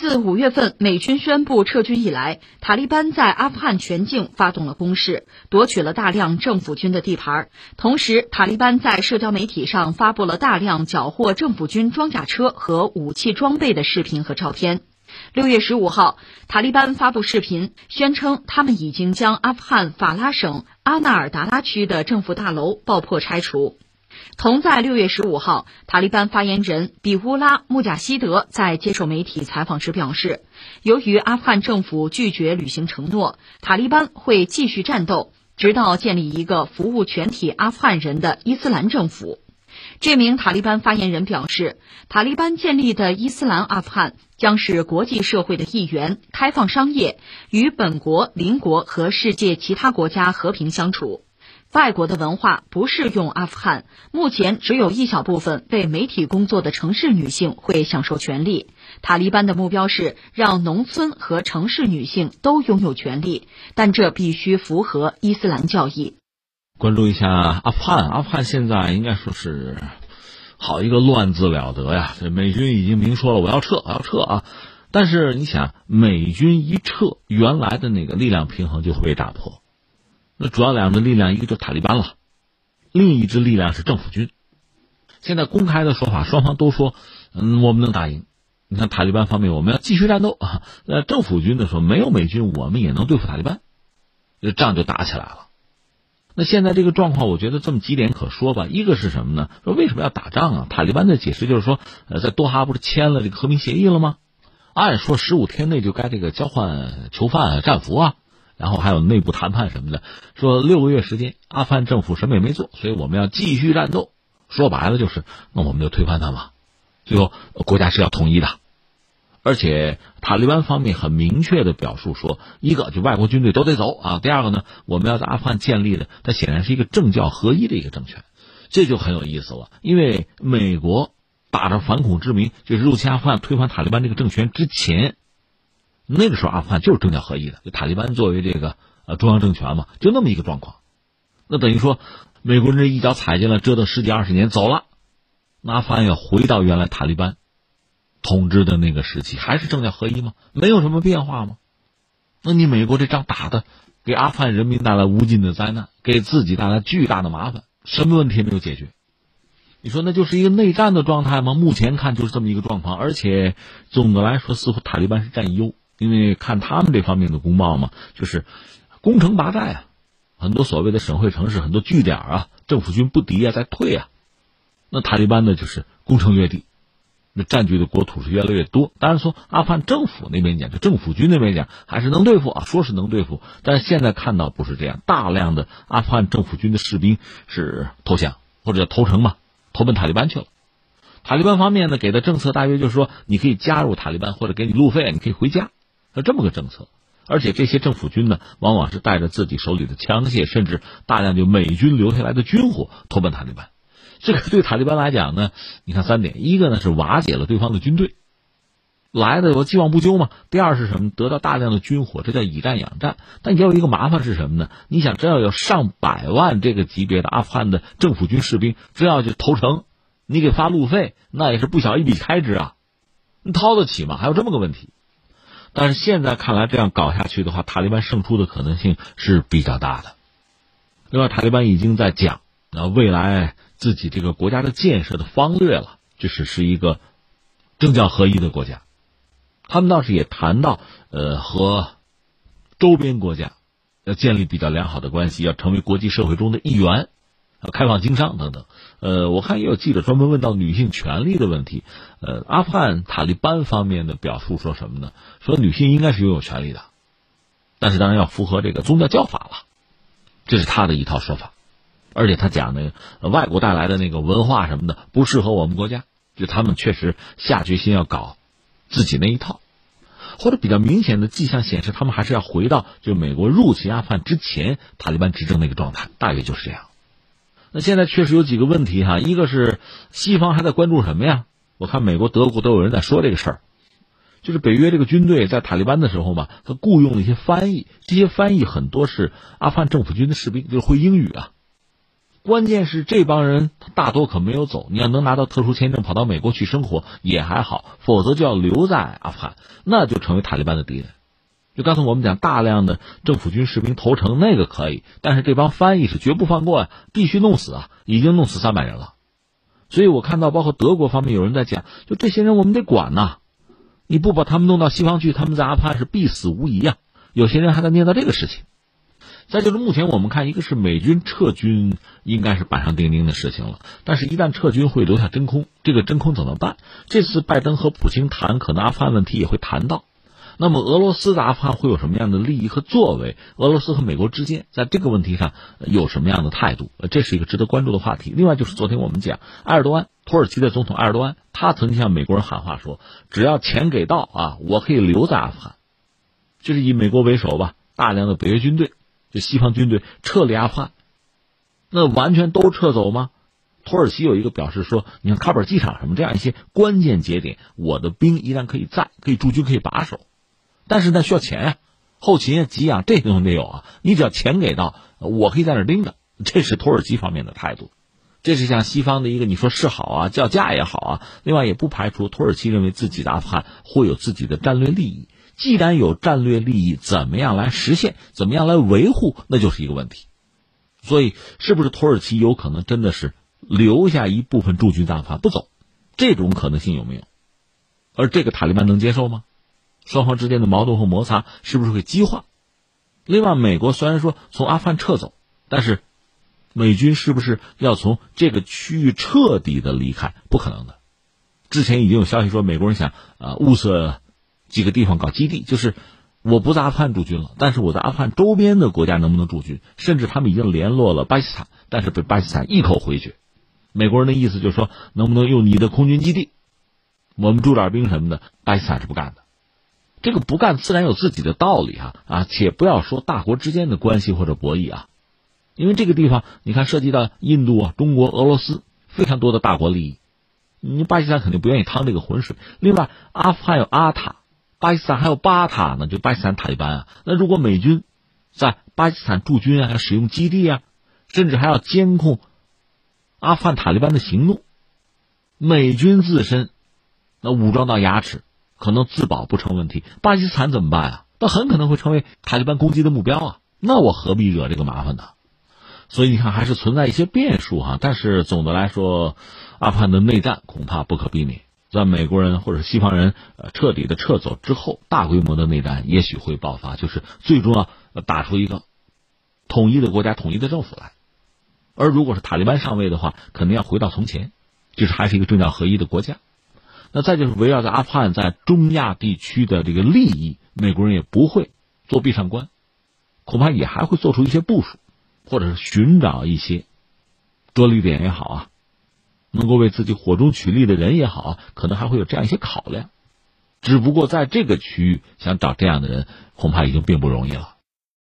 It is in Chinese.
自五月份美军宣布撤军以来，塔利班在阿富汗全境发动了攻势，夺取了大量政府军的地盘。同时，塔利班在社交媒体上发布了大量缴获政府军装甲车和武器装备的视频和照片。六月十五号，塔利班发布视频，宣称他们已经将阿富汗法拉省阿纳尔达拉区的政府大楼爆破拆除。同在六月十五号，塔利班发言人比乌拉·穆贾希德在接受媒体采访时表示，由于阿富汗政府拒绝履行承诺，塔利班会继续战斗，直到建立一个服务全体阿富汗人的伊斯兰政府。这名塔利班发言人表示，塔利班建立的伊斯兰阿富汗将是国际社会的一员，开放商业，与本国邻国和世界其他国家和平相处。外国的文化不适用阿富汗。目前只有一小部分被媒体工作的城市女性会享受权利。塔利班的目标是让农村和城市女性都拥有权利，但这必须符合伊斯兰教义。关注一下阿富汗，阿富汗现在应该说是好一个乱字了得呀！这美军已经明说了，我要撤，我要撤啊！但是你想，美军一撤，原来的那个力量平衡就会被打破。那主要两支力量，一个就塔利班了，另一支力量是政府军。现在公开的说法，双方都说，嗯，我们能打赢。你看塔利班方面，我们要继续战斗啊。那政府军的说，没有美军，我们也能对付塔利班，这仗就打起来了。那现在这个状况，我觉得这么几点可说吧。一个是什么呢？说为什么要打仗啊？塔利班的解释就是说，呃，在多哈不是签了这个和平协议了吗？按说十五天内就该这个交换囚犯、战俘啊。然后还有内部谈判什么的，说六个月时间，阿富汗政府什么也没做，所以我们要继续战斗。说白了就是，那我们就推翻他嘛。最后国家是要统一的，而且塔利班方面很明确的表述说，一个就外国军队都得走啊。第二个呢，我们要在阿富汗建立的，它显然是一个政教合一的一个政权，这就很有意思了。因为美国打着反恐之名，就是入侵阿富汗推翻塔利班这个政权之前。那个时候，阿富汗就是政教合一的，就塔利班作为这个呃中央政权嘛，就那么一个状况。那等于说，美国人这一脚踩进来，折腾十几二十年走了，阿富汗要回到原来塔利班统治的那个时期，还是政教合一吗？没有什么变化吗？那你美国这仗打的，给阿富汗人民带来无尽的灾难，给自己带来巨大的麻烦，什么问题没有解决？你说那就是一个内战的状态吗？目前看就是这么一个状况，而且总的来说，似乎塔利班是占优。因为看他们这方面的公报嘛，就是攻城拔寨啊，很多所谓的省会城市、很多据点啊，政府军不敌啊，在退啊。那塔利班呢，就是攻城略地，那占据的国土是越来越多。当然从阿富汗政府那边讲，就政府军那边讲，还是能对付啊，说是能对付，但是现在看到不是这样，大量的阿富汗政府军的士兵是投降或者投诚嘛，投奔塔利班去了。塔利班方面呢，给的政策大约就是说，你可以加入塔利班，或者给你路费，你可以回家。那这么个政策，而且这些政府军呢，往往是带着自己手里的枪械，甚至大量就美军留下来的军火投奔塔利班。这个对塔利班来讲呢，你看三点：一个呢是瓦解了对方的军队，来的有既往不咎嘛；第二是什么？得到大量的军火，这叫以战养战。但也有一个麻烦是什么呢？你想，真要有上百万这个级别的阿富汗的政府军士兵，真要去投诚，你给发路费，那也是不小一笔开支啊，你掏得起吗？还有这么个问题。但是现在看来，这样搞下去的话，塔利班胜出的可能性是比较大的。另外，塔利班已经在讲啊，未来自己这个国家的建设的方略了，就是是一个政教合一的国家。他们倒是也谈到，呃，和周边国家要建立比较良好的关系，要成为国际社会中的一员。开放经商等等，呃，我看也有记者专门问到女性权利的问题，呃，阿富汗塔利班方面的表述说什么呢？说女性应该是拥有权利的，但是当然要符合这个宗教教法了，这是他的一套说法，而且他讲的外国带来的那个文化什么的不适合我们国家，就他们确实下决心要搞自己那一套，或者比较明显的迹象显示，他们还是要回到就美国入侵阿富汗之前塔利班执政那个状态，大约就是这样。那现在确实有几个问题哈，一个是西方还在关注什么呀？我看美国、德国都有人在说这个事儿，就是北约这个军队在塔利班的时候嘛，他雇佣了一些翻译，这些翻译很多是阿富汗政府军的士兵，就是会英语啊。关键是这帮人大多可没有走，你要能拿到特殊签证跑到美国去生活也还好，否则就要留在阿富汗，那就成为塔利班的敌人。就刚才我们讲，大量的政府军士兵投诚那个可以，但是这帮翻译是绝不放过呀，必须弄死啊！已经弄死三百人了，所以我看到包括德国方面有人在讲，就这些人我们得管呐，你不把他们弄到西方去，他们在阿富汗是必死无疑啊！有些人还在念叨这个事情。再就是目前我们看，一个是美军撤军，应该是板上钉钉的事情了。但是，一旦撤军会留下真空，这个真空怎么办？这次拜登和普京谈，可能阿富汗问题也会谈到。那么，俄罗斯的阿富汗会有什么样的利益和作为？俄罗斯和美国之间在这个问题上有什么样的态度？这是一个值得关注的话题。另外，就是昨天我们讲，埃尔多安，土耳其的总统埃尔多安，他曾经向美国人喊话说：“只要钱给到啊，我可以留在阿富汗。”就是以美国为首吧，大量的北约军队。就西方军队撤离阿富汗，那完全都撤走吗？土耳其有一个表示说，你看喀布尔机场什么这样一些关键节点，我的兵依然可以在，可以驻军，可以把守，但是呢需要钱呀，后勤啊、给养这些东西得有啊。你只要钱给到，我可以在那盯着。这是土耳其方面的态度，这是向西方的一个你说示好啊，叫价也好啊。另外也不排除土耳其认为自己阿富汗会有自己的战略利益。既然有战略利益，怎么样来实现？怎么样来维护？那就是一个问题。所以，是不是土耳其有可能真的是留下一部分驻军大法不走？这种可能性有没有？而这个塔利班能接受吗？双方之间的矛盾和摩擦是不是会激化？另外，美国虽然说从阿富汗撤走，但是美军是不是要从这个区域彻底的离开？不可能的。之前已经有消息说，美国人想啊物色。几个地方搞基地，就是我不在阿富汗驻军了，但是我在阿富汗周边的国家能不能驻军？甚至他们已经联络了巴基斯坦，但是被巴基斯坦一口回绝。美国人的意思就是说，能不能用你的空军基地，我们驻点兵什么的？巴基斯坦是不干的。这个不干自然有自己的道理哈啊！且不要说大国之间的关系或者博弈啊，因为这个地方你看涉及到印度啊、中国、俄罗斯非常多的大国利益，你巴基斯坦肯定不愿意趟这个浑水。另外，阿富汗有阿塔。巴基斯坦还有巴塔呢，就巴基斯坦塔利班啊。那如果美军在巴基斯坦驻军啊，要使用基地啊，甚至还要监控阿富汗塔利班的行动，美军自身那武装到牙齿，可能自保不成问题。巴基斯坦怎么办啊？那很可能会成为塔利班攻击的目标啊。那我何必惹这个麻烦呢？所以你看，还是存在一些变数哈。但是总的来说，阿富汗的内战恐怕不可避免。在美国人或者西方人呃彻底的撤走之后，大规模的内战也许会爆发，就是最终要打出一个统一的国家、统一的政府来。而如果是塔利班上位的话，肯定要回到从前，就是还是一个政教合一的国家。那再就是围绕在阿富汗在中亚地区的这个利益，美国人也不会做闭上关，恐怕也还会做出一些部署，或者是寻找一些着力点也好啊。能够为自己火中取栗的人也好，可能还会有这样一些考量，只不过在这个区域想找这样的人，恐怕已经并不容易了。